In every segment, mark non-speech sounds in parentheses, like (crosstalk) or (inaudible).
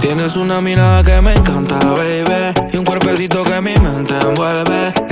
Tienes una mirada que me encanta, baby. Y un cuerpecito que mi mente envuelve.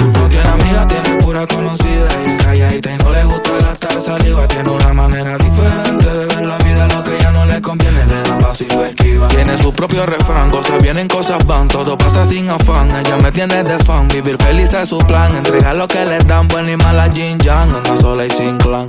No tiene amiga, tiene pura conocida. Y calladita y no le gusta gastar saliva. Tiene una manera diferente de ver la vida. Lo que ya no le conviene, le da paso y lo esquiva. Tiene su propio refrán, cosas vienen, cosas van. Todo pasa sin afán. Ella me tiene de fan. Vivir feliz es su plan. Entrega lo que le dan, buena y mala Jin Yang. Anda sola y sin clan.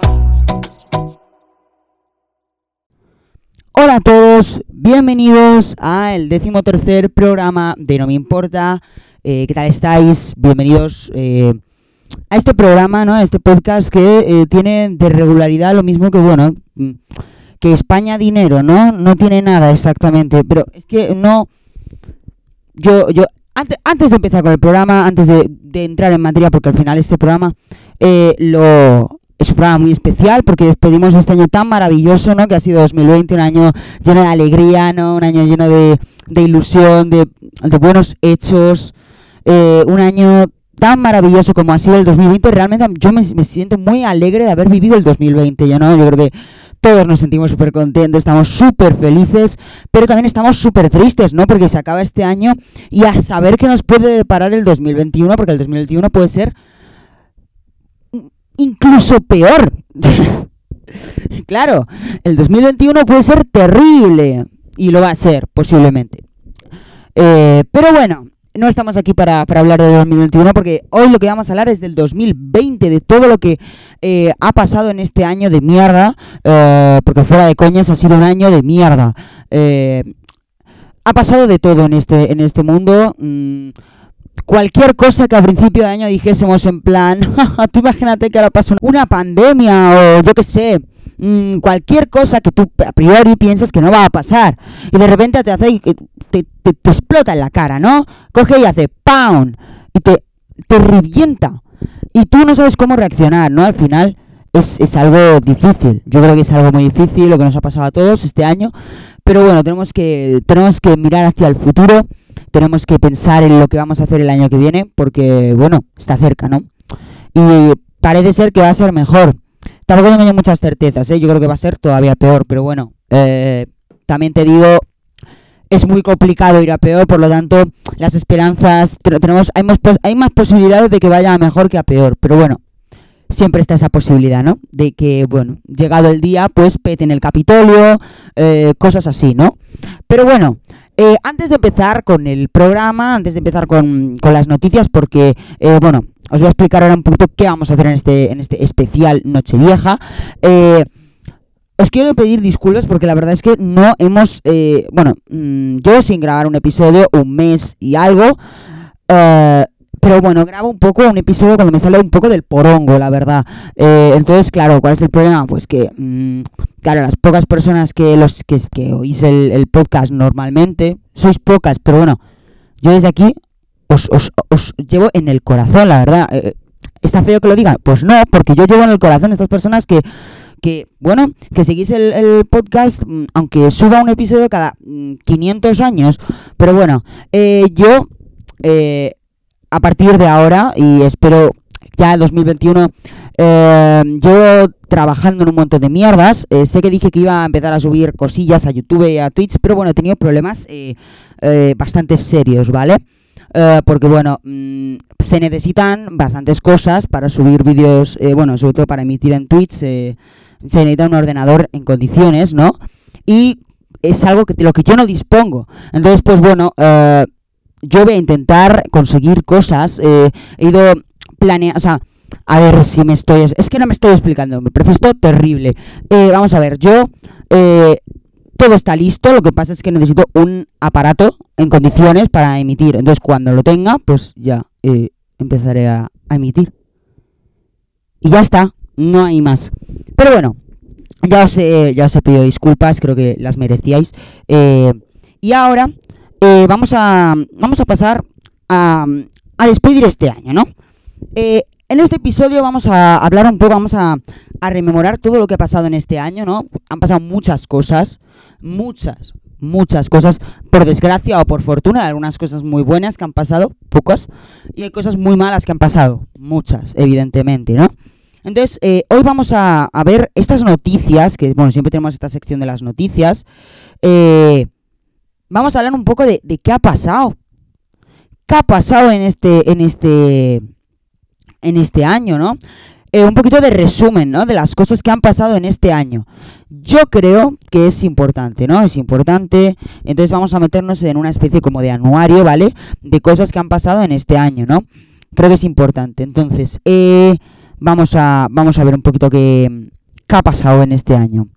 Hola a bienvenidos al decimotercer programa de No Me Importa. Eh, ¿Qué tal estáis? Bienvenidos eh, a este programa, ¿no? A este podcast que eh, tiene de regularidad lo mismo que, bueno, que España dinero, ¿no? No tiene nada exactamente, pero es que no... Yo, yo, antes, antes de empezar con el programa, antes de, de entrar en materia, porque al final este programa lo, es un programa muy especial porque despedimos este año tan maravilloso, ¿no? Que ha sido 2020, un año lleno de alegría, ¿no? Un año lleno de, de ilusión, de, buenos hechos, eh, un año tan maravilloso como ha sido el 2020. Realmente yo me, siento muy alegre de haber vivido el 2020, ¿ya no? Yo creo que todos nos sentimos súper contentos, estamos súper felices, pero también estamos súper tristes, ¿no? Porque se acaba este año y a saber qué nos puede deparar el 2021, porque el 2021 puede ser incluso peor. (laughs) claro, el 2021 puede ser terrible y lo va a ser posiblemente. Eh, pero bueno, no estamos aquí para, para, hablar de 2021 porque hoy lo que vamos a hablar es del 2020, de todo lo que eh, ha pasado en este año de mierda, eh, porque fuera de coñas ha sido un año de mierda. Ha pasado de todo en este, en este mundo. Mm, cualquier cosa que a principio de año dijésemos en plan, (laughs) tú imagínate que ahora pasa una pandemia o yo qué sé, mmm, cualquier cosa que tú a priori piensas que no va a pasar y de repente te hace te, te, te explota en la cara, ¿no? Coge y hace ¡pam! y te, te revienta y tú no sabes cómo reaccionar, ¿no? Al final es, es algo difícil, yo creo que es algo muy difícil lo que nos ha pasado a todos este año, pero bueno, tenemos que, tenemos que mirar hacia el futuro tenemos que pensar en lo que vamos a hacer el año que viene, porque, bueno, está cerca, ¿no? Y parece ser que va a ser mejor. tampoco tengo muchas certezas, ¿eh? yo creo que va a ser todavía peor, pero bueno, eh, también te digo, es muy complicado ir a peor, por lo tanto, las esperanzas, tenemos, hay más, hay más posibilidades de que vaya a mejor que a peor, pero bueno, siempre está esa posibilidad, ¿no? De que, bueno, llegado el día, pues peten el Capitolio, eh, cosas así, ¿no? Pero bueno, eh, antes de empezar con el programa, antes de empezar con, las noticias, porque, eh, bueno, os voy a explicar ahora un poquito qué vamos a hacer en este, en este especial Nochevieja. Eh, os quiero pedir disculpas porque la verdad es que no hemos, bueno, mm, yo sin grabar un episodio un mes y algo, pero bueno, grabo un poco un episodio cuando me sale un poco del porongo, la verdad. Eh, entonces, claro, ¿cuál es el problema? Pues que, mm, claro, las pocas personas que los que, que oís el, podcast normalmente, sois pocas, pero bueno, yo desde aquí os, os, os llevo en el corazón, la verdad. Eh, ¿Está feo que lo diga? Pues no, porque yo llevo en el corazón a estas personas que que, bueno, que seguís el, el, podcast, mm, aunque suba un episodio cada 500 mm, años, pero bueno, eh, yo eh, a partir de ahora, y espero ya en 2021, eh, yo trabajando en un montón de mierdas, eh, sé que dije que iba a empezar a subir cosillas a YouTube y a Twitch, pero bueno, he tenido problemas eh, eh bastante serios, ¿vale? Porque bueno, mmm, se necesitan bastantes cosas para subir vídeos, bueno, sobre todo para emitir en Twitch, se necesita un ordenador en condiciones, ¿no? Y es algo que de lo que yo no dispongo. Entonces, pues bueno, yo voy a intentar conseguir cosas. Eh, he ido planeando, o sea, a ver si me estoy... Es que no me estoy explicando, me esto terrible. Eh, vamos a ver, yo... Eh, todo está listo, lo que pasa es que necesito un aparato en condiciones para emitir. Entonces, cuando lo tenga, pues ya eh, empezaré a, emitir. Y ya está, no hay más. Pero bueno, ya os he, ya os he pedido disculpas, creo que las merecíais. Y ahora eh, vamos, a, vamos a pasar a, a despedir este año, ¿no? Eh, en este episodio vamos a hablar un poco, vamos a, a, rememorar todo lo que ha pasado en este año, ¿no? Han pasado muchas cosas, muchas, muchas cosas, por desgracia o por fortuna, algunas cosas muy buenas que han pasado, pocas, y hay cosas muy malas que han pasado, muchas, evidentemente, ¿no? Entonces, eh, hoy vamos a, a, ver estas noticias, que bueno, siempre tenemos esta sección de las noticias. Eh, vamos a hablar un poco de, de, qué ha pasado. ¿Qué ha pasado en este, en este, en este año, no? Eh, un poquito de resumen, ¿no? De las cosas que han pasado en este año. Yo creo que es importante, ¿no? Es importante. Entonces vamos a meternos en una especie como de anuario, ¿vale? De cosas que han pasado en este año, ¿no? Creo que es importante. Entonces, eh vamos a, vamos a ver un poquito qué, qué ha pasado en este año.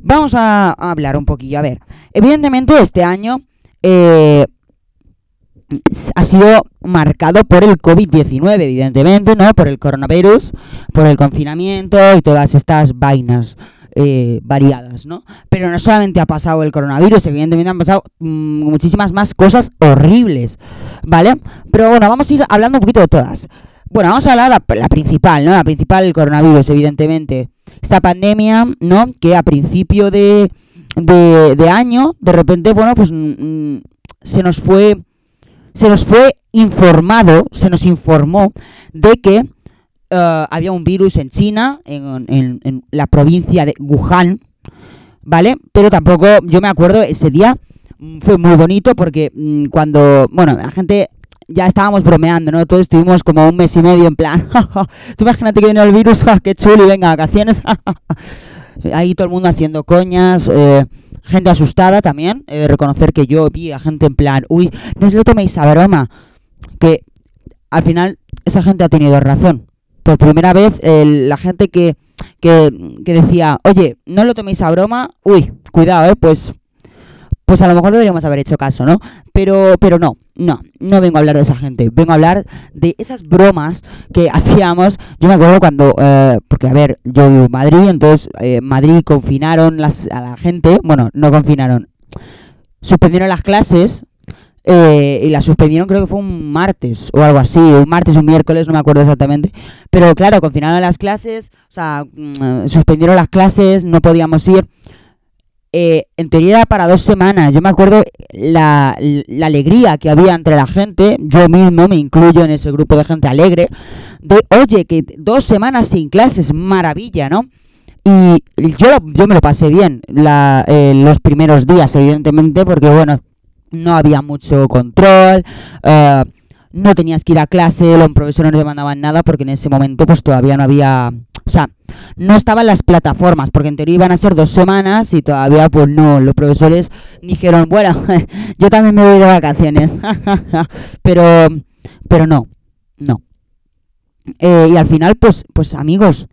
Vamos a, a, hablar un poquillo. A ver, evidentemente este año eh, ha sido marcado por el COVID-19, evidentemente, ¿no? Por el coronavirus, por el confinamiento y todas estas vainas. Eh, variadas, ¿no? Pero no solamente ha pasado el coronavirus, evidentemente han pasado mmm, muchísimas más cosas horribles, ¿vale? Pero bueno, vamos a ir hablando un poquito de todas. Bueno, vamos a hablar la, la principal, ¿no? La principal, el coronavirus, evidentemente. Esta pandemia, ¿no? Que a principio de, de, de año, de repente, bueno, pues mmm, se nos fue se nos fue informado, se nos informó de que uh, había un virus en China, en, en, la provincia de Wuhan, ¿vale? Pero tampoco, yo me acuerdo, ese día fue muy bonito porque cuando, bueno, la gente ya estábamos bromeando, ¿no? Todos estuvimos como un mes y medio en plan, (laughs) tú imagínate que viene el virus, (laughs) qué chulo, y venga, vacaciones. (laughs) Ahí todo el mundo haciendo coñas, eh, gente asustada también, reconocer que yo vi a gente en plan, uy, no os lo toméis a broma, que al final esa gente ha tenido razón. Por primera vez, la gente que, que, que decía, oye, no lo toméis a broma, uy, cuidado, eh, pues pues a lo mejor deberíamos haber hecho caso, ¿no? Pero, pero no, no, no vengo a hablar de esa gente, vengo a hablar de esas bromas que (laughs) hacíamos. Yo me acuerdo cuando, eh, porque a ver, yo vivo en Madrid, entonces eh, Madrid confinaron las, a la gente, bueno, no confinaron, suspendieron las clases. Eh, y la suspendieron creo que fue un martes o algo así, un martes o un miércoles, no me acuerdo exactamente. Pero claro, confinaron las clases, o sea, mm, suspendieron las clases, no podíamos ir eh, en teoría era para dos semanas. Yo me acuerdo la, alegría que había entre la gente, yo mismo me incluyo en ese grupo de gente alegre, de, oye, que dos semanas sin clases, maravilla, ¿no? Y yo, yo me lo pasé bien la, eh, los primeros días, evidentemente, porque bueno, no había mucho control, eh, no tenías que ir a clase, los profesores no te mandaban nada porque en ese momento pues todavía no había... O sea, no estaban las plataformas, porque en teoría iban a ser dos semanas y todavía pues no, los profesores dijeron, bueno, (laughs) yo también me voy de vacaciones, (laughs) pero, pero no, no. Eh, y al final, pues, pues amigos,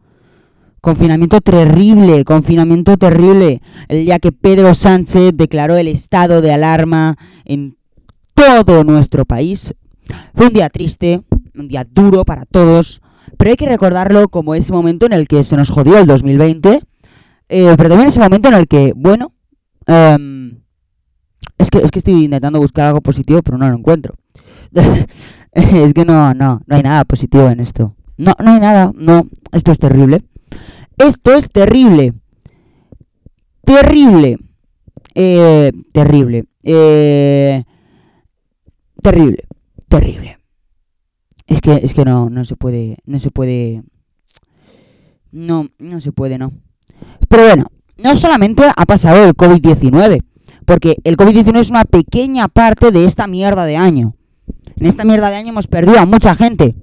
Confinamiento terrible, confinamiento terrible. El día que Pedro Sánchez declaró el estado de alarma en todo nuestro país. Fue un día triste, un día duro para todos, pero hay que recordarlo como ese momento en el que se nos jodió el 2020, eh, pero también ese momento en el que, bueno, em, es, que, es que estoy intentando buscar algo positivo, pero no lo encuentro. (laughs) es que no, no, no hay nada positivo en esto. No, no hay nada, no, esto es terrible. Esto es terrible. Terrible. Eh, terrible. Eh, terrible. Terrible. Es que, es que no, no se puede. No se puede. No, no se puede, no. Pero bueno, no solamente ha pasado el COVID-19. Porque el COVID-19 es una pequeña parte de esta mierda de año. En esta mierda de año hemos perdido a mucha gente.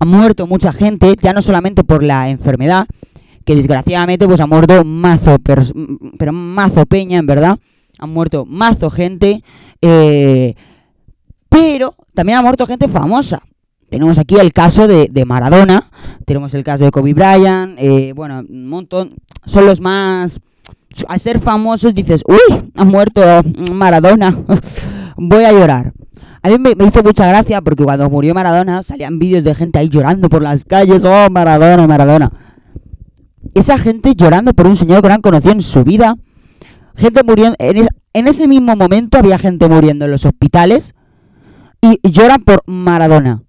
Ha muerto mucha gente, ya no solamente por la enfermedad, que desgraciadamente pues ha muerto mazo, pero mazo peña, en verdad. Han muerto mazo gente, eh, pero también ha muerto gente famosa. Tenemos aquí el caso de, Maradona, tenemos el caso de Kobe Bryant, eh, bueno, un montón. Son los más... Al ser famosos dices, uy, ha muerto Maradona, (laughs) voy a llorar. A mí me, hizo mucha gracia porque cuando murió Maradona salían vídeos de gente ahí llorando por las calles, oh, Maradona, Maradona esa gente llorando por un señor que no han conocido en su vida. Gente muriendo. En, ese mismo momento había gente muriendo en los hospitales. Y lloran por Maradona.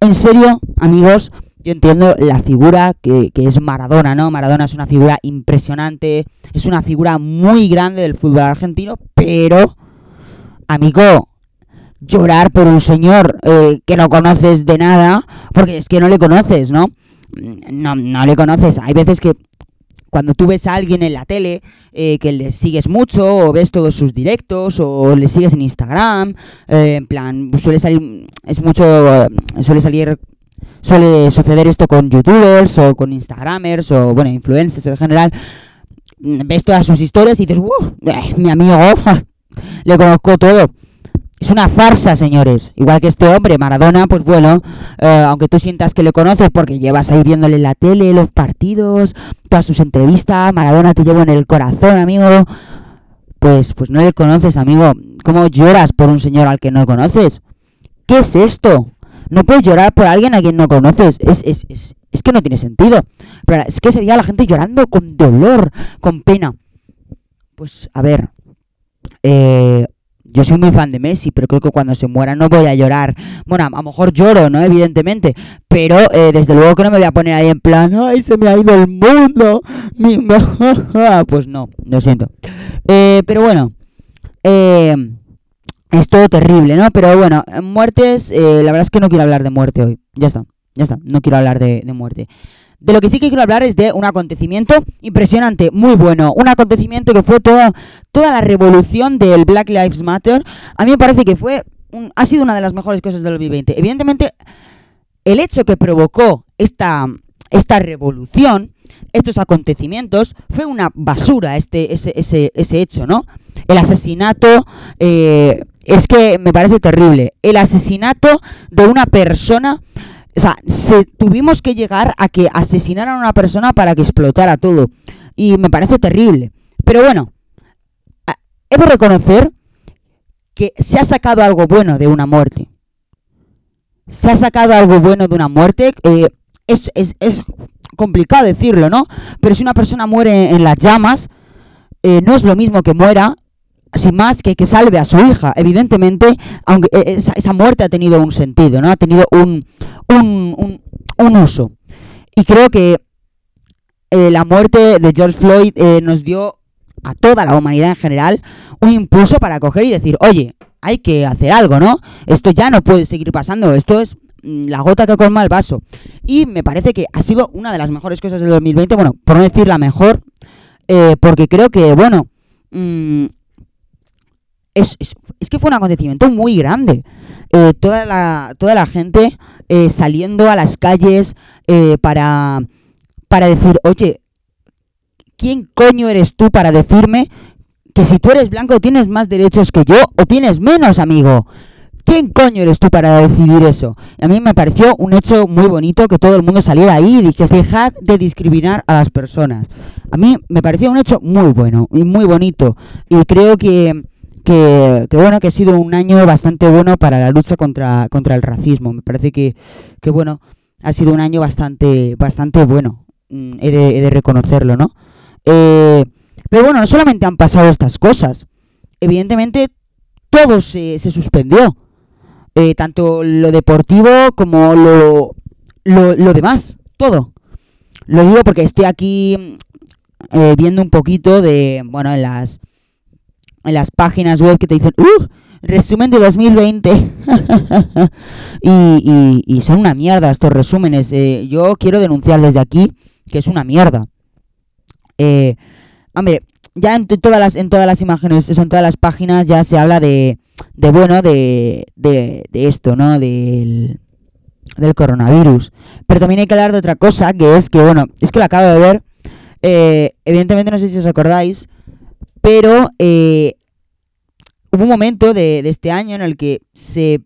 En serio, amigos, yo entiendo la figura que, es Maradona, ¿no? Maradona es una figura impresionante, es una figura muy grande del fútbol argentino, pero, amigo, llorar por un señor eh, que no conoces de nada, porque es que no le conoces, ¿no? no, no le conoces. Hay veces que cuando tú ves a alguien en la tele eh, que le sigues mucho o ves todos sus directos o le sigues en Instagram, eh, en plan, suele salir, es mucho, suele salir, suele suceder esto con youtubers o con instagramers o, bueno, influencers en general, ves todas sus historias y dices, eh, mi amigo, (laughs) le conozco todo. Es una farsa, señores. Igual que este hombre, Maradona, pues bueno, eh, aunque tú sientas que le conoces porque llevas ahí viéndole la tele, los partidos, todas sus entrevistas, Maradona te lleva en el corazón, amigo. Pues, pues no le conoces, amigo. ¿Cómo lloras por un señor al que no conoces? ¿Qué es esto? No puedes llorar por alguien a quien no conoces. Es, es, es, es que no tiene sentido. Pero es que sería la gente llorando con dolor, con pena. Pues, a ver. Eh, yo soy muy fan de Messi, pero creo que cuando se muera no voy a llorar. Bueno, a, lo mejor lloro, ¿no? Evidentemente. Pero eh, desde luego que no me voy a poner ahí en plan, ¡ay, se me ha ido el mundo! (laughs) pues no, lo siento. Eh, pero bueno, eh, es todo terrible, ¿no? Pero bueno, muertes, la verdad es que no quiero hablar de muerte hoy. Ya está, ya está, no quiero hablar de, de muerte. De lo que sí que quiero hablar es de un acontecimiento impresionante, muy bueno. Un acontecimiento que fue toda, toda la revolución del Black Lives Matter. A mí me parece que fue ha sido una de las mejores cosas del 2020. Evidentemente, el hecho que provocó esta, esta revolución, estos acontecimientos, fue una basura este, ese, ese, ese hecho, ¿no? El asesinato, eh, es que me parece terrible. El asesinato de una persona o sea, se, tuvimos que llegar a que asesinaran a una persona para que explotara todo. Y me parece terrible. Pero bueno, he de reconocer que se ha sacado algo bueno de una muerte. Se ha sacado algo bueno de una muerte. Eh, es, es, es, complicado decirlo, ¿no? Pero si una persona muere en las llamas, eh, no es lo mismo que muera sin más que que salve a su hija. Evidentemente, aunque eh, esa, muerte ha tenido un sentido, ¿no? Ha tenido un, un, uso. Y creo que eh, la muerte de George Floyd eh, nos dio a toda la humanidad en general un impulso para coger y decir, oye, hay que hacer algo, ¿no? Esto ya no puede seguir pasando, esto es mm, la gota que colma el vaso. Y me parece que ha sido una de las mejores cosas del 2020, bueno, por no decir la mejor, eh, porque creo que, bueno, mm, es, que fue un acontecimiento muy grande. Eh, toda, la, toda la gente eh, saliendo a las calles para, para decir, oye, ¿quién coño eres tú para decirme que si tú eres blanco tienes más derechos que yo o tienes menos, amigo? ¿Quién coño eres tú para decidir eso? A mí me pareció un hecho muy bonito que todo el mundo saliera ahí y dijese, dejad de discriminar a las personas. A mí me pareció un hecho muy bueno y muy bonito. Y creo que, que, bueno, que ha sido un año bastante bueno para la lucha contra, contra el racismo. Me parece que, que bueno, ha sido un año bastante, bastante bueno. Mm, he de reconocerlo, ¿no? Eh, pero bueno, no solamente han pasado estas cosas. Evidentemente, todo se, suspendió. Eh, tanto lo deportivo como lo, lo, demás. Todo. Lo digo porque estoy aquí eh, viendo un poquito de, bueno, en las, en las páginas web que te dicen, ¡uh! Resumen de 2020. (laughs) y, y, y, son una mierda estos resúmenes. yo quiero denunciar desde aquí que es una mierda. Eh, hombre, ya en todas las en todas las imágenes, en todas las páginas ya se habla de, de bueno, de, de, esto, ¿no? Del, del coronavirus. Pero también hay que hablar de otra cosa, que es que, bueno, es que lo acabo de ver. Eh, evidentemente no sé si os acordáis, pero eh, hubo un momento de, este año en el que (laughs) se,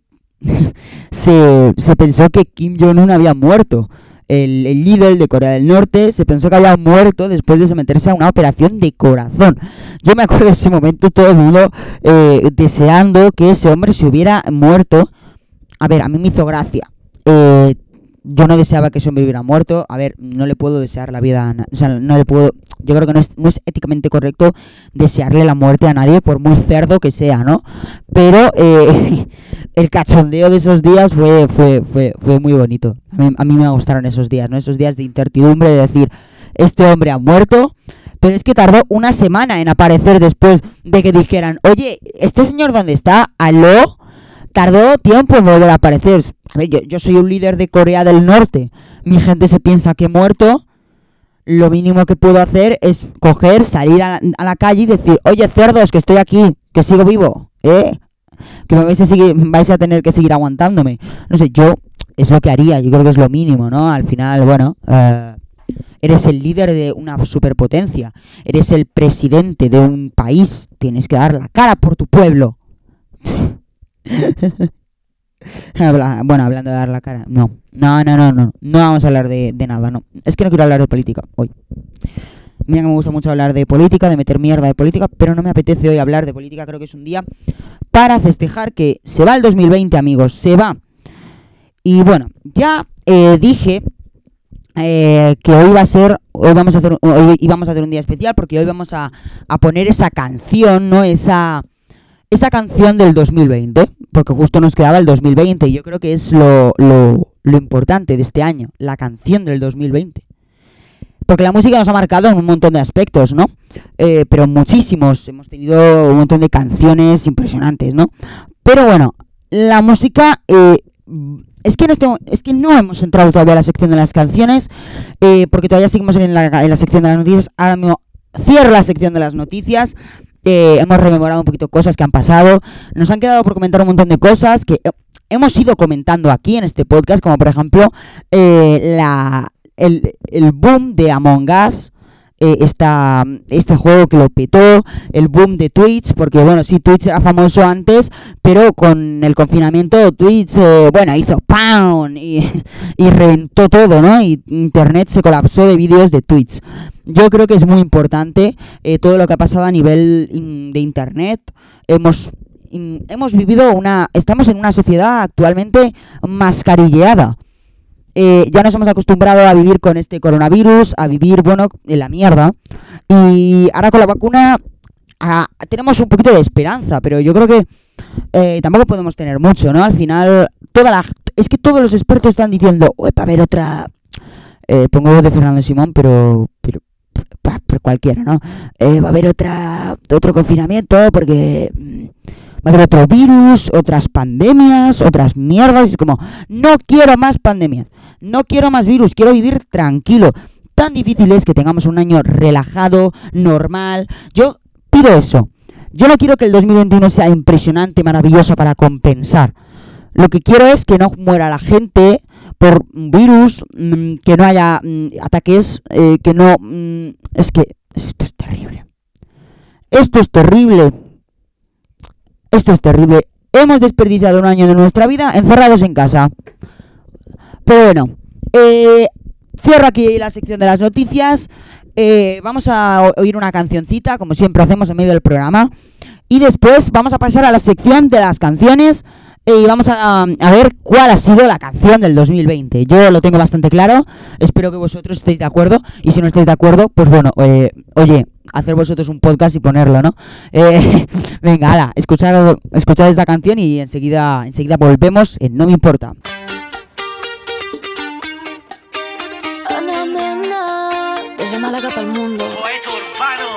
se, pensó que Kim Jong-un había muerto el, líder de Corea del Norte se pensó que había muerto después de someterse a una operación de corazón. Yo me acuerdo de ese momento, todo el mundo eh, deseando que ese hombre se hubiera muerto. A ver, a mí me hizo gracia. Eh, yo no deseaba que hombre hubiera muerto. A ver, no le puedo desear la vida a O sea, no le puedo. Yo creo que no es, no es éticamente correcto desearle la muerte a nadie, por muy cerdo que sea, ¿no? Pero eh, (laughs) el cachondeo de esos días fue, fue, fue, fue muy bonito. A mí, a mí me gustaron esos días, ¿no? Esos días de incertidumbre, de decir, este hombre ha muerto. Pero es que tardó una semana en aparecer después de que dijeran, oye, ¿este señor dónde está? ¿Aló? Tardó tiempo en volver a aparecer. Yo, soy un líder de Corea del Norte. Mi gente se piensa que he muerto. Lo mínimo que puedo hacer es coger, salir a, la calle y decir, oye, cerdos, que estoy aquí, que sigo vivo, ¿eh? Que me vais a, seguir, vais a tener que seguir aguantándome. No sé, yo es lo que haría, yo creo que es lo mínimo, ¿no? Al final, bueno, eh, eres el líder de una superpotencia, eres el presidente de un país, tienes que dar la cara por tu pueblo. (laughs) bueno, hablando de dar la cara. No, no, no, no, no. No vamos a hablar de, nada, no. Es que no quiero hablar de política hoy. Mira que me gusta mucho hablar de política, de meter mierda de política, pero no me apetece hoy hablar de política. Creo que es un día para festejar que se va el 2020, amigos, se va. Y bueno, ya eh, dije eh, que hoy va a ser, hoy vamos a hacer, hoy íbamos a hacer un día especial porque hoy vamos a, a poner esa canción, ¿no? Esa esa canción del 2020, porque justo nos quedaba el 2020 y yo creo que es lo, importante de este año, la canción del 2020. Porque la música nos ha marcado en un montón de aspectos, ¿no? Eh, pero muchísimos. Hemos tenido un montón de canciones impresionantes, ¿no? Pero bueno, la música... Eh, es que, no es que no hemos entrado todavía a la sección de las canciones, eh, porque todavía seguimos en la, en la sección de las noticias. Ahora mismo cierro la sección de las noticias. Eh, hemos rememorado un poquito cosas que han pasado. Nos han quedado por comentar un montón de cosas que hemos ido comentando aquí en este podcast, como por ejemplo eh, la, el, el boom de Among Us. Eh, este juego que lo petó, el boom de Twitch, porque bueno, sí, Twitch era famoso antes, pero con el confinamiento Twitch, eh, bueno, hizo ¡pam! Y, y reventó todo, ¿no? Y Internet se colapsó de vídeos de Twitch. Yo creo que es muy importante eh, todo lo que ha pasado a nivel de Internet. Hemos hemos vivido una, estamos en una sociedad actualmente mascarilleada. Eh, ya nos hemos acostumbrado a vivir con este coronavirus, a vivir, bueno, en la mierda. Y ahora con la vacuna tenemos un poquito de esperanza, pero yo creo que eh, tampoco podemos tener mucho, ¿no? Al final, toda la, es que todos los expertos están diciendo, para ver otra... Eh, pongo de Fernando Simón, pero, pero cualquiera, ¿no? Eh, va a haber otra, otro confinamiento porque mm, va a haber otro virus, otras pandemias, otras mierdas. Es como, no quiero más pandemias, no quiero más virus, quiero vivir tranquilo. Tan difícil es que tengamos un año relajado, normal. Yo pido eso. Yo no quiero que el 2021 sea impresionante, maravilloso para compensar. Lo que quiero es que no muera la gente por virus, mm, que no haya mm, ataques, eh, que no... Mm, es que esto es terrible. Esto es terrible. Esto es terrible. Hemos desperdiciado un año de nuestra vida encerrados en casa. Pero bueno, eh, cierro aquí la sección de las noticias. Eh, vamos a oír una cancioncita, como siempre hacemos en medio del programa. Y después vamos a pasar a la sección de las canciones y vamos a, ver cuál ha sido la canción del 2020. Yo lo tengo bastante claro, espero que vosotros estéis de acuerdo y si no estáis de acuerdo, pues bueno, eh, oye, hacer vosotros un podcast y ponerlo, ¿no? Eh, (laughs) venga, ala, escuchar, escuchar esta canción y enseguida, enseguida volvemos en No Me Importa. Desde Málaga para el mundo.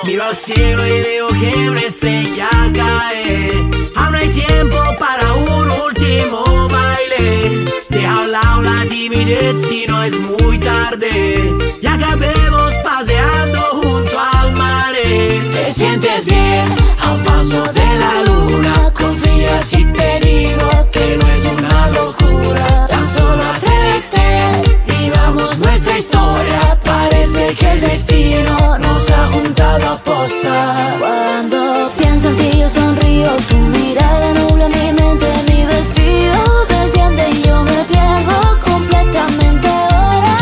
Miro al cielo y veo que una estrella cae. Aún hay tiempo para un último baile. Deja a lado la timidez si no es muy tarde. Y acabemos paseando junto al mar. Te sientes bien a un paso de la luna. Confía si te digo que no es una locura. Tan solo atrévete, vivamos nuestra historia. Parece que el destino nos ha juntado a posta. Cuando pienso en ti, yo sonrío. Tu mirada nubla mi mente, mi vestido desciende y yo me pierdo completamente ahora.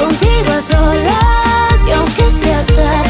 Contigo a solas, y aunque sea tarde,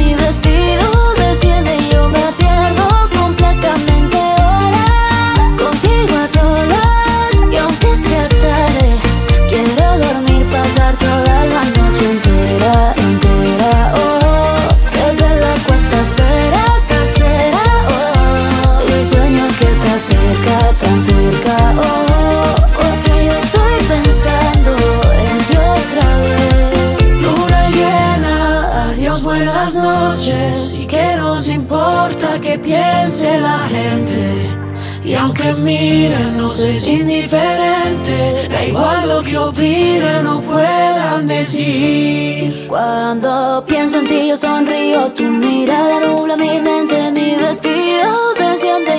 toda la noche entera, entera. Oh, qué bella cuesta ser hasta será. Oh, y sueño que estás cerca, tan cerca. Oh, porque yo estoy pensando en ti otra vez. Luna llena, adiós, buenas noches. Y que nos importa que piense la gente. Y aunque miren, no es indiferente. Da igual lo que opinen o puedan decir. Cuando pienso en ti, yo sonrío. Tu mirada nubla mi mente, mi vestido desciende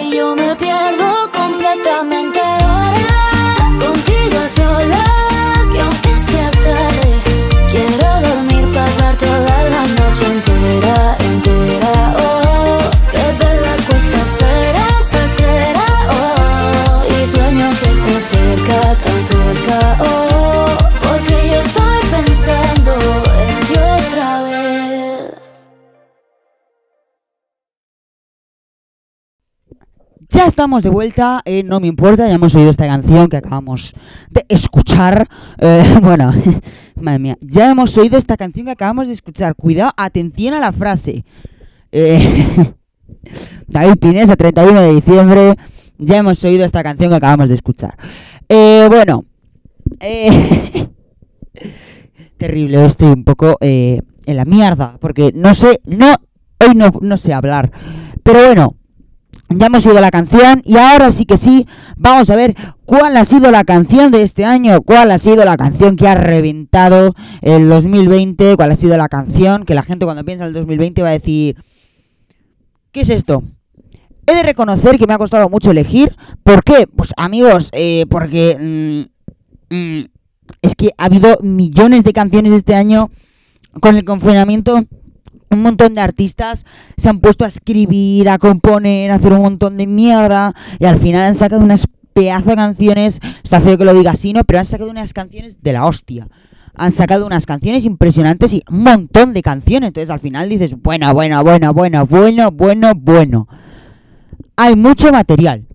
Ya estamos de vuelta No Me Importa, ya hemos oído esta canción que acabamos de escuchar. Eh, (laughs) bueno, (laughs) madre mía, ya hemos oído esta canción que acabamos de escuchar. Cuidado, atención a la frase. Eh, (laughs) David Pinesa, 31 de diciembre, ya hemos oído esta canción que acabamos de escuchar. Eh, bueno, eh, terrible, estoy un poco en la mierda, porque no sé, no, hoy no, no sé hablar. Pero bueno, ya hemos oído la canción y ahora sí que sí, vamos a ver cuál ha sido la canción de este año, cuál ha sido la canción que ha reventado el 2020, cuál ha sido la canción que la gente cuando piensa en el 2020 va a decir, ¿qué es esto? He de reconocer que me ha costado mucho elegir. ¿Por qué? Pues amigos, eh, porque mm, mm, es que ha habido millones de canciones este año con el confinamiento un montón de artistas se han puesto a escribir, a componer, a hacer un montón de mierda y al final han sacado unas pedazo de canciones, está feo que lo diga así, ¿no? Pero han sacado unas canciones de la hostia. Han sacado unas canciones impresionantes y un montón de canciones. Entonces al final dices, buena, buena, buena, buena, bueno, bueno, bueno. Hay mucho material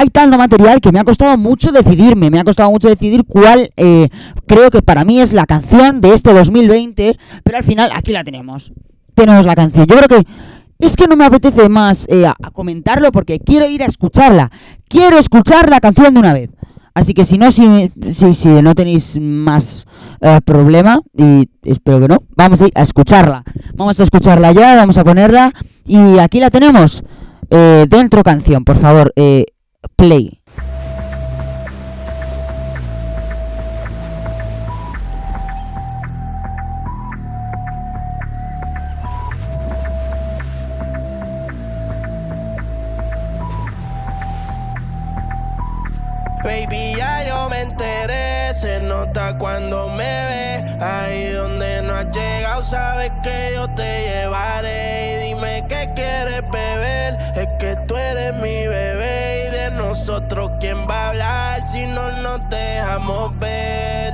hay tanto material que me ha costado mucho decidirme, me ha costado mucho decidir cuál eh, creo que para mí es la canción de este 2020, pero al final aquí la tenemos. Tenemos la canción. Yo creo que es que no me apetece más eh, a, comentarlo porque quiero ir a escucharla. Quiero escuchar la canción de una vez. Así que si no, si, si, no tenéis más eh, problema, y espero que no, vamos a ir a escucharla. Vamos a escucharla ya, vamos a ponerla. Y aquí la tenemos. dentro canción, por favor. play. Se nota cuando me ve. Ahí donde no has llegado, sabes que yo te llevaré. Y dime qué quieres beber, es que tú eres mi bebé. Y de nosotros, ¿quién va a hablar si no nos dejamos ver?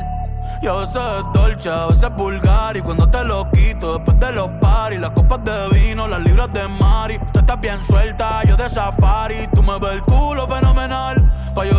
Yo sé dolce, a veces vulgar Y cuando te lo quito, después de los paris Las copas de vino, las libras de Mari Tú estás bien suelta, yo de safari Tú me ves el culo fenomenal Pa' yo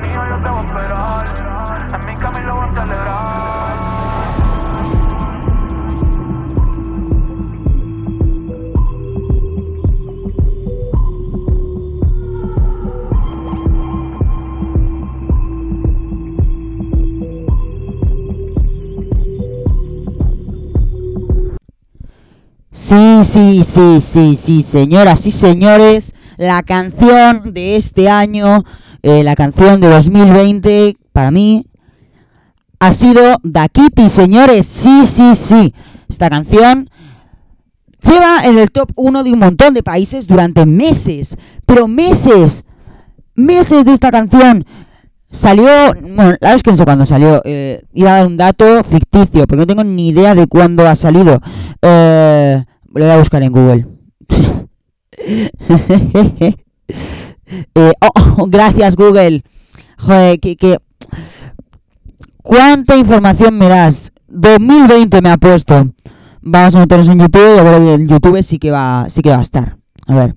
Venido, yo te voy a esperar. En mi camino voy a celebrar. Sí, sí, sí, sí, sí, señoras y señores, la canción de este año, eh, la canción de 2020, para mí, ha sido Da Kitty, señores, sí, sí, sí. Esta canción lleva en el top 1 de un montón de países durante meses, pero meses, meses de esta canción. Salió, bueno, la verdad es que no sé cuándo salió. eh, iba a dar un dato ficticio, porque no tengo ni idea de cuándo ha salido. Eh, lo voy a buscar en Google. (laughs) (laughs) Eh, oh, oh, (laughs) gracias Google. Joder, que, que... ¿Cuánta información me das? 2020 me ha puesto. Vamos a meternos en YouTube y a ver en YouTube sí que va, sí que va a estar. A ver.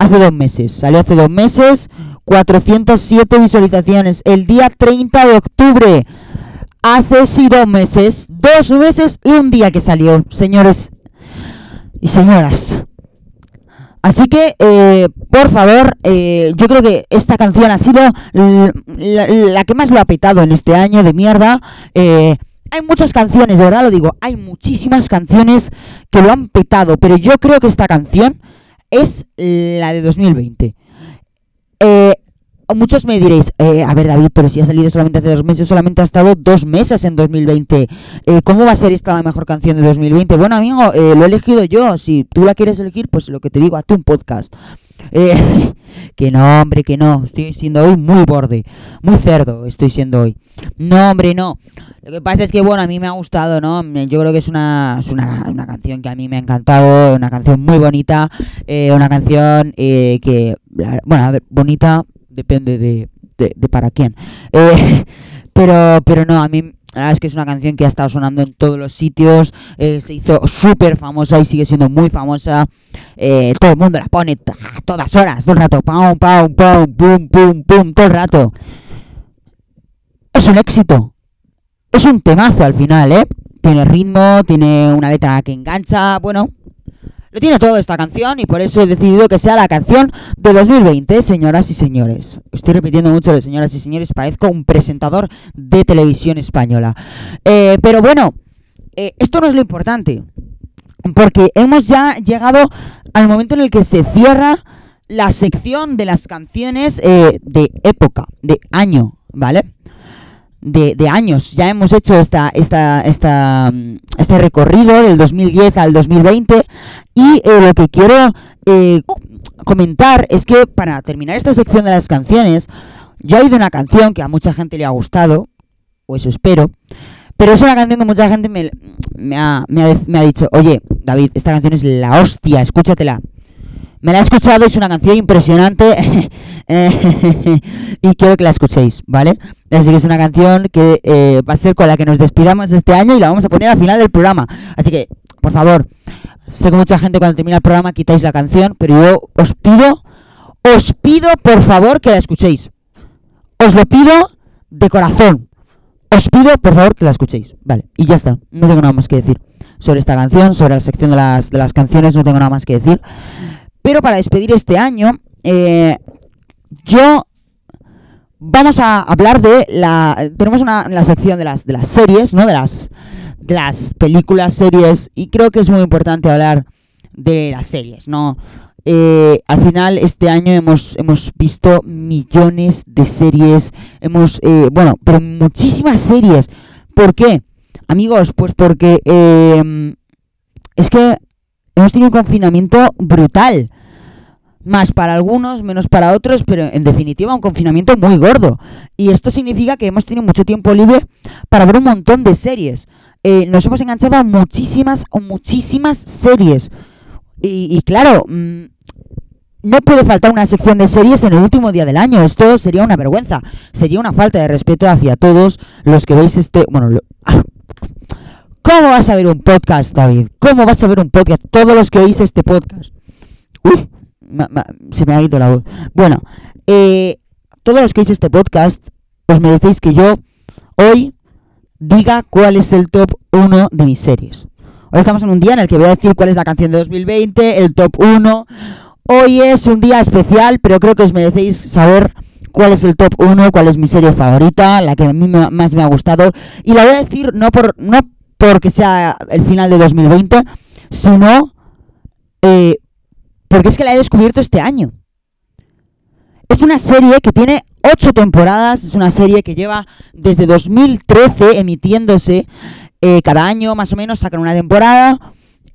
Hace dos meses, salió hace dos meses, 407 visualizaciones, el día 30 de octubre. Hace sí dos meses, dos meses y un día que salió, señores y señoras. Así que, eh, por favor, eh, yo creo que esta canción ha sido la, que más lo ha petado en este año de mierda. Eh, hay muchas canciones, de verdad lo digo, hay muchísimas canciones que lo han petado, pero yo creo que esta canción es la de 2020. Eh, muchos me diréis, eh, a ver David, pero si ha salido solamente hace dos meses, solamente ha estado dos meses en 2020. Eh, ¿Cómo va a ser esta la mejor canción de 2020? Bueno, amigo, eh, lo he elegido yo. Si tú la quieres elegir, pues lo que te digo, hazte un podcast. (laughs) Que no, hombre, que no. Estoy siendo hoy muy borde. Muy cerdo estoy siendo hoy. No, hombre, no. Lo que pasa es que, bueno, a mí me ha gustado, ¿no? Yo creo que es una, una, una canción que a mí me ha encantado. Una canción muy bonita. Una canción que, bueno, a ver, bonita depende de, de, para quién. Eh, (laughs) pero, pero no, a mí es que es una canción que ha estado sonando en todos los sitios, eh, se hizo súper famosa y sigue siendo muy famosa. Eh, todo el mundo la pone a todas horas, todo el rato, pum, pum, pum, pum, pum, pum, todo el rato. Es un éxito. Es un temazo al final, ¿eh? Tiene ritmo, tiene una letra que engancha, bueno, lo tiene todo esta canción y por eso he decidido que sea la canción de 2020, señoras y señores. Estoy repitiendo mucho de señoras y señores, parezco un presentador de televisión española. Eh, pero bueno, eh, esto no es lo importante, porque hemos ya llegado al momento en el que se cierra la sección de las canciones eh, de época, de año, ¿vale? De, años. Ya hemos hecho esta, esta, esta, este recorrido del 2010 al 2020 y eh, lo que quiero eh, comentar es que para terminar esta sección de las canciones, yo he oído una canción que a mucha gente le ha gustado, o eso espero, pero es una canción que mucha gente me, me, ha, me, ha, me ha dicho, oye, David, esta canción es la hostia, escúchatela. Me la he escuchado, es una canción impresionante (laughs) (laughs) y quiero que la escuchéis, ¿vale? Así que es una canción que eh, va a ser con la que nos despidamos este año y la vamos a poner al final del programa. Así que, por favor, sé que mucha gente cuando termina el programa quitáis la canción, pero yo os pido, os pido por favor que la escuchéis. Os lo pido de corazón. Os pido por favor que la escuchéis. Vale, y ya está. No tengo nada más que decir sobre esta canción, sobre la sección de las, de las canciones, no tengo nada más que decir. Pero para despedir este año, eh, yo vamos a hablar de la tenemos una la sección de las de las series, ¿no? De las de las películas, series y creo que es muy importante hablar de las series, ¿no? Eh, al final este año hemos hemos visto millones de series, hemos eh, bueno, pero muchísimas series. ¿Por qué? Amigos, pues porque es que hemos tenido un confinamiento brutal más para algunos, menos para otros, pero en definitiva un confinamiento muy gordo. Y esto significa que hemos tenido mucho tiempo libre para ver un montón de series. Eh, nos hemos enganchado a muchísimas, muchísimas series. Y, claro, mm, no puede faltar una sección de series en el último día del año. Esto sería una vergüenza. Sería una falta de respeto hacia todos los que veis este... Bueno, ¿cómo vas a ver un podcast, David? ¿Cómo vas a ver un podcast? Todos los que oís este podcast. Uy, se me ha ido la voz. Bueno, eh, todos los que hice este podcast, os merecéis que yo hoy diga cuál es el top 1 de mis series. Hoy estamos en un día en el que voy a decir cuál es la canción de 2020, el top 1. Hoy es un día especial, pero creo que os merecéis saber cuál es el top 1, cuál es mi serie favorita, la que a mí más me ha gustado. Y la voy a decir no, por, no porque sea el final de 2020, sino eh, porque es que la he descubierto este año. Es una serie que tiene ocho temporadas, es una serie que lleva desde 2013 emitiéndose eh, cada año, más o menos, sacan una temporada.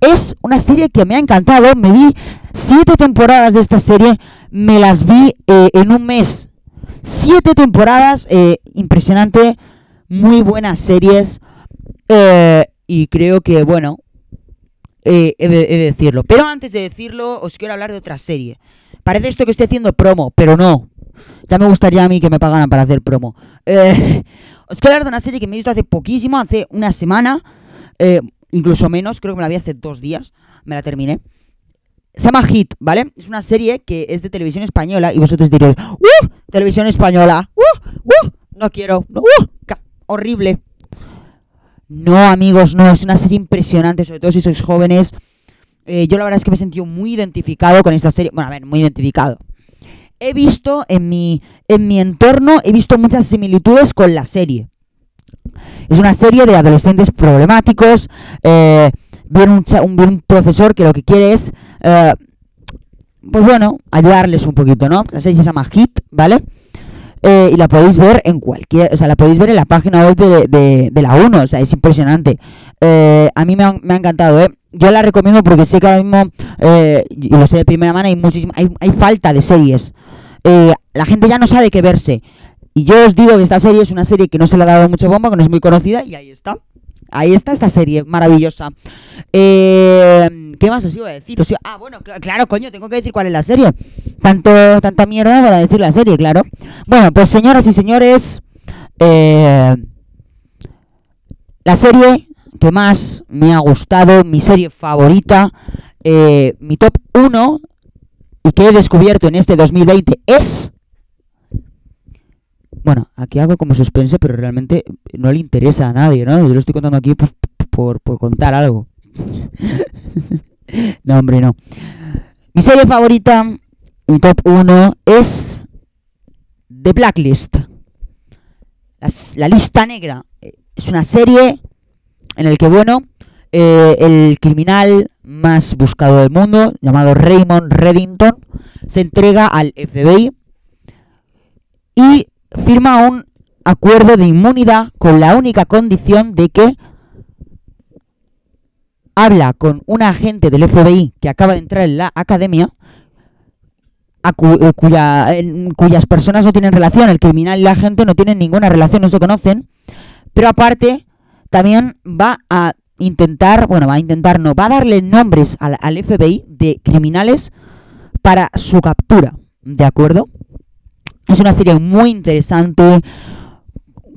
Es una serie que me ha encantado, me vi siete temporadas de esta serie, me las vi eh, en un mes. Siete temporadas, eh, impresionante, muy buenas series. Y creo que, bueno, eh, he, de, decirlo. Pero antes de decirlo, os quiero hablar de otra serie. Parece esto que estoy haciendo promo, pero no. Ya me gustaría a mí que me pagaran para hacer promo. Eh, (laughs) os quiero hablar de una serie que me he visto hace poquísimo, hace una semana, eh, incluso menos, creo que me la vi hace dos días, me la terminé. Se llama Hit, ¿vale? Es una serie que es de televisión española y vosotros diréis, ¡Uh! Televisión española, ¡Uh! ¡Uh! No quiero, ¡Uh! Horrible. No, amigos, no, es una serie impresionante, sobre todo si sois jóvenes. Eh, yo la verdad es que me he sentido muy identificado con esta serie. Bueno, a ver, muy identificado. He visto en mi, en mi entorno, he visto muchas similitudes con la serie. Es una serie de adolescentes problemáticos. Eh, viene, un, un, profesor que lo que quiere es, eh, pues bueno, ayudarles un poquito, ¿no? La serie se llama Hit, ¿vale? Eh, y la podéis ver en cualquier, o sea, la podéis ver en la página web de, de, la 1, o sea, es impresionante. Eh, a mí me ha, encantado, ¿eh? Yo la recomiendo porque sé que ahora mismo, eh, y lo sé de primera mano, hay muchísima, hay, hay falta de series. la gente ya no sabe qué verse. Y yo os digo que esta serie es una serie que no se le ha dado mucho bomba, que no es muy conocida, y ahí está. Ahí está esta serie maravillosa. Eh, ¿Qué más os iba a decir? ah, bueno, claro, coño, tengo que decir cuál es la serie. Tanto, tanta mierda para decir la serie, claro. Bueno, pues señoras y señores, eh, la serie que más me ha gustado, mi serie favorita, eh, mi top 1 y que he descubierto en este 2020 es bueno, aquí hago como suspense, pero realmente no le interesa a nadie, ¿no? Yo lo estoy contando aquí pues, por, por contar algo. (laughs) no, hombre, no. Mi serie favorita, mi top 1, es The Blacklist. La, lista negra. Es una serie en la que, bueno, eh, el criminal más buscado del mundo, llamado Raymond Reddington, se entrega al FBI y firma un acuerdo de inmunidad con la única condición de que habla con un agente del FBI que acaba de entrar en la academia, eh, cuya, cuyas personas no tienen relación, el criminal y la agente no tienen ninguna relación, no se conocen, pero aparte también va a intentar, bueno, va a intentar, no, va a darle nombres al, al FBI de criminales para su captura, ¿de acuerdo? Es una serie muy interesante.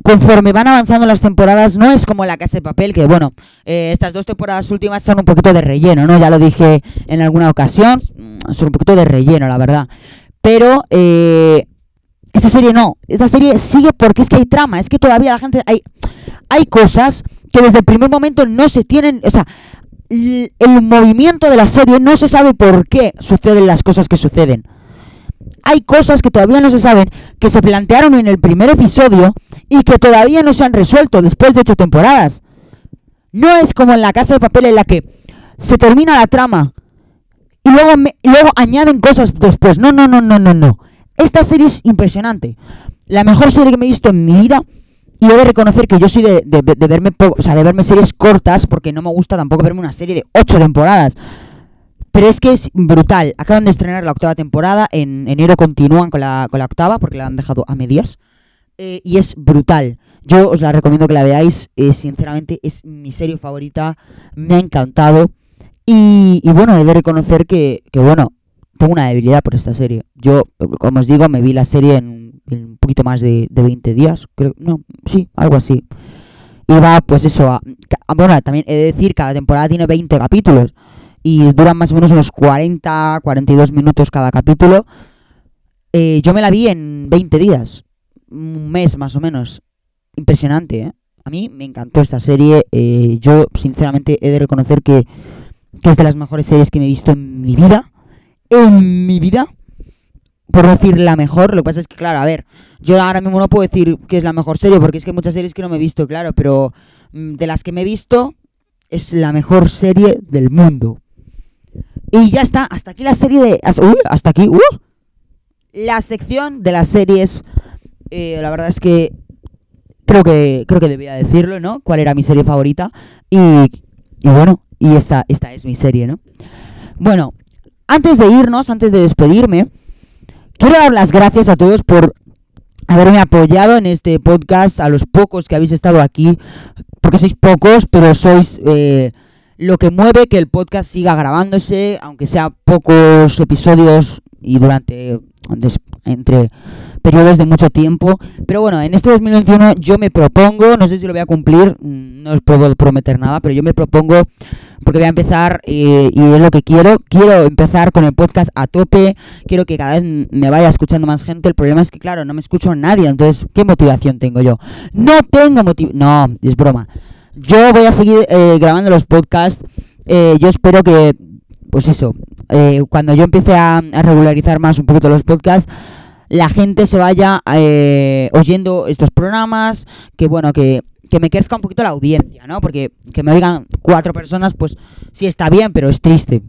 Conforme van avanzando las temporadas, no es como la Casa de Papel, que bueno, eh, estas dos temporadas últimas son un poquito de relleno, ¿no? Ya lo dije en alguna ocasión, mm, son un poquito de relleno, la verdad. Pero eh, esta serie no, esta serie sigue porque es que hay trama, es que todavía la gente, hay, hay cosas que desde el primer momento no se tienen, o sea, el movimiento de la serie no se sabe por qué suceden las cosas que suceden hay cosas que todavía no se saben, que se plantearon en el primer episodio y que todavía no se han resuelto después de ocho temporadas. No es como en la casa de papel en la que se termina la trama y luego, luego añaden cosas después. No, no, no, no, no, no. Esta serie es impresionante. La mejor serie que me he visto en mi vida. Y he de reconocer que yo soy de, de, de verme o sea, de verme series cortas porque no me gusta tampoco verme una serie de ocho temporadas. Pero es que es brutal. Acaban de estrenar la octava temporada. En enero continúan con la, con la octava porque la han dejado a medias. Eh, y es brutal. Yo os la recomiendo que la veáis. Eh, sinceramente, es mi serie favorita. Me ha encantado. Y, bueno, he de reconocer que, bueno, tengo una debilidad por esta serie. Yo, como os digo, me vi la serie en, un poquito más de, de 20 días. Creo, no, sí, algo así. Y va, pues eso. A, bueno, también he de decir, cada temporada tiene 20 capítulos y duran más o menos unos 40, 42 minutos cada capítulo. Eh, yo me la vi en 20 días, un mes más o menos. Impresionante, ¿eh? A mí me encantó esta serie. Eh, yo, sinceramente, he de reconocer que, que es de las mejores series que me he visto en mi vida. En mi vida. Por decir la mejor. Lo que pasa es que, claro, a ver, yo ahora mismo no puedo decir que es la mejor serie porque es que hay muchas series que no me he visto, claro, pero mm, de las que me he visto, es la mejor serie del mundo. Y ya está, hasta aquí la serie de... Hasta, aquí, uh, la sección de las series. Eh, la verdad es que creo que creo que debía decirlo, ¿no? Cuál era mi serie favorita. Y, y bueno, y esta, esta es mi serie, ¿no? Bueno, antes de irnos, antes de despedirme, quiero dar las gracias a todos por haberme apoyado en este podcast, a los pocos que habéis estado aquí, porque sois pocos, pero sois... Eh, lo que mueve que el podcast siga grabándose, aunque sea pocos episodios y durante entre periodos de mucho tiempo. Pero bueno, en este 2021 yo me propongo, no sé si lo voy a cumplir, no os puedo prometer nada, pero yo me propongo, porque voy a empezar eh, y es lo que quiero, quiero empezar con el podcast a tope, quiero que cada vez me vaya escuchando más gente, el problema es que claro, no me escucho a nadie, entonces, ¿qué motivación tengo yo? No tengo motivación, no, es broma. Yo voy a seguir eh, grabando los podcasts. Eh, yo espero que pues eso, eh, cuando yo empiece a, regularizar más un poquito los podcasts, la gente se vaya eh, oyendo estos programas, que bueno, que, que me crezca un poquito la audiencia, ¿no? Porque que me oigan cuatro personas, pues sí está bien, pero es triste.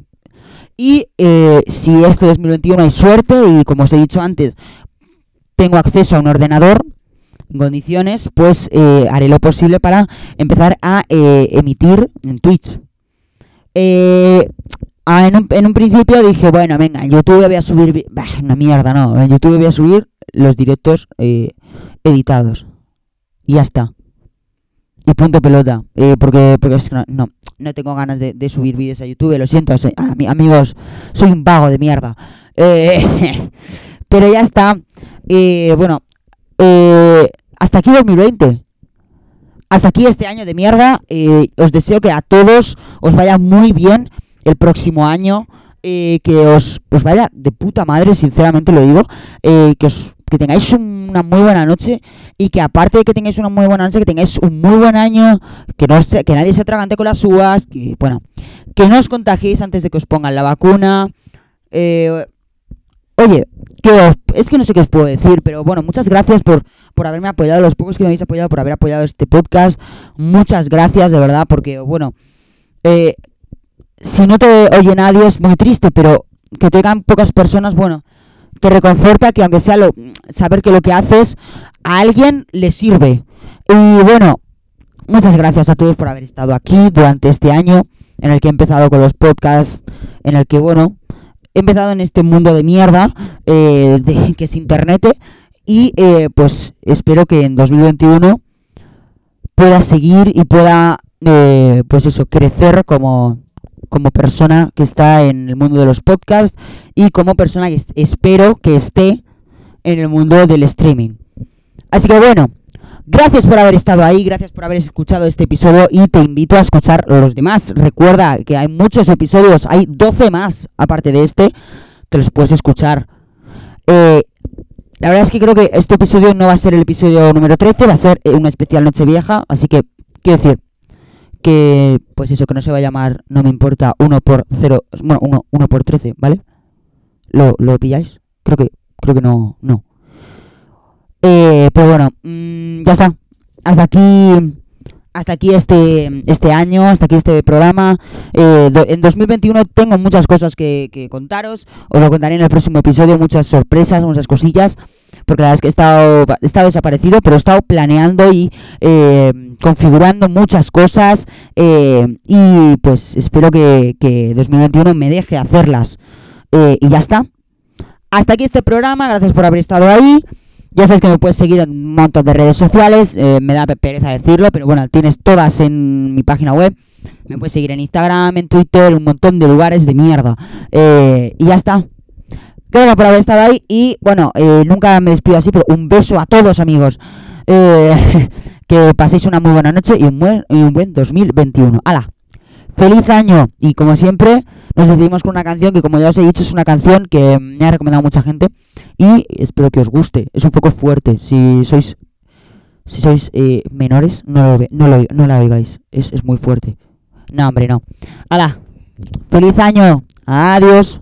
Y eh, si este 2021 hay suerte y como os he dicho antes, tengo acceso a un ordenador en condiciones, pues eh, haré lo posible para empezar a eh, emitir en Twitch. Eh, en, un, en, un, principio dije, bueno, venga, en YouTube voy a subir... Bah, una mierda, no. En YouTube voy a subir los directos editados. Y ya está. Y punto pelota. porque porque no, no, tengo ganas de, subir vídeos a YouTube. Lo siento, amigos. Soy un vago de mierda. (laughs) pero ya está. bueno, eh, hasta aquí 2020. Hasta aquí este año de mierda. Eh, os deseo que a todos os vaya muy bien el próximo año. Eh, que os, vaya de puta madre, sinceramente lo digo. Eh, que, os, que tengáis una muy buena noche. Y que aparte de que tengáis una muy buena noche, que tengáis un muy buen año. Que, no que nadie se atragante con las uvas. Que, bueno, que no os contagiéis antes de que os pongan la vacuna. oye, es que no sé qué os puedo decir, pero bueno, muchas gracias por, por haberme apoyado, los pocos que me habéis apoyado, por haber apoyado este podcast. Muchas gracias, de verdad, porque bueno, eh, si no te oye nadie es muy triste, pero que te oigan pocas personas, bueno, te reconforta que aunque sea lo, saber que lo que haces a alguien le sirve. Y bueno, muchas gracias a todos por haber estado aquí durante este año en el que he empezado con los podcasts, en el que, bueno, he empezado en este mundo de mierda eh, de, que es internet y eh, pues espero que en 2021 pueda seguir y pueda eh, pues eso crecer como como persona que está en el mundo de los podcasts y como persona que espero que esté en el mundo del streaming. Así que bueno, Gracias por haber estado ahí, gracias por haber escuchado este episodio y te invito a escuchar los demás. Recuerda que hay muchos episodios, hay 12 más aparte de este, te los puedes escuchar. Eh, la verdad es que creo que este episodio no va a ser el episodio número 13, va a ser eh, una especial noche vieja, así que quiero decir que, pues eso, que no se va a llamar, no me importa, 1 por 0, bueno, 1, 1 por 13, ¿vale? ¿Lo, ¿Lo pilláis? Creo que, creo que no, no. Eh, pues bueno, mmm, ya está. Hasta aquí hasta aquí este, este año, hasta aquí este programa. Eh, en 2021 tengo muchas cosas que, contaros. Os lo contaré en el próximo episodio, muchas sorpresas, muchas cosillas. Porque la verdad es que he estado, he estado desaparecido, pero he estado planeando y eh, configurando muchas cosas. Eh, y pues espero que, que 2021 me deje hacerlas. y ya está. Hasta aquí este programa. Gracias por haber estado ahí. Ya sabes que me puedes seguir en un montón de redes sociales, eh, me da pereza decirlo, pero bueno, tienes todas en mi página web. Me puedes seguir en Instagram, en Twitter, un montón de lugares de mierda. Eh, y ya está. Gracias por haber estado ahí y bueno, eh, nunca me despido así, pero un beso a todos amigos. (laughs) que paséis una muy buena noche y un buen, y un buen 2021. ¡Hala! ¡Feliz año! Y como siempre, nos decidimos con una canción que, como ya os he dicho, es una canción que me ha recomendado mucha gente y espero que os guste. Es un poco fuerte. Si sois si sois eh, menores, no, lo, no, lo, no la oigáis. Es, es muy fuerte. No, hombre, no. ¡Hala! ¡Feliz año! ¡Adiós!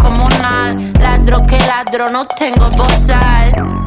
comunal. Ladro que ladro, no tengo bozal.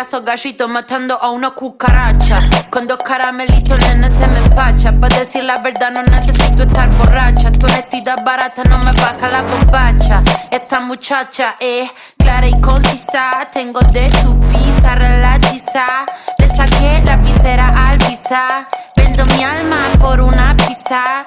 Esos gallitos matando a una cucaracha. Con dos caramelitos, nene, se me empacha. Para decir la verdad, no necesito estar borracha. Tu honestidad barata no me baja la bombacha. Esta muchacha es clara y concisa. Tengo de tu pizza relatiza. Le saqué la visera al visa. Vendo mi alma por una pizza.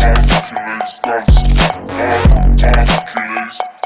Hercules does. Hercules.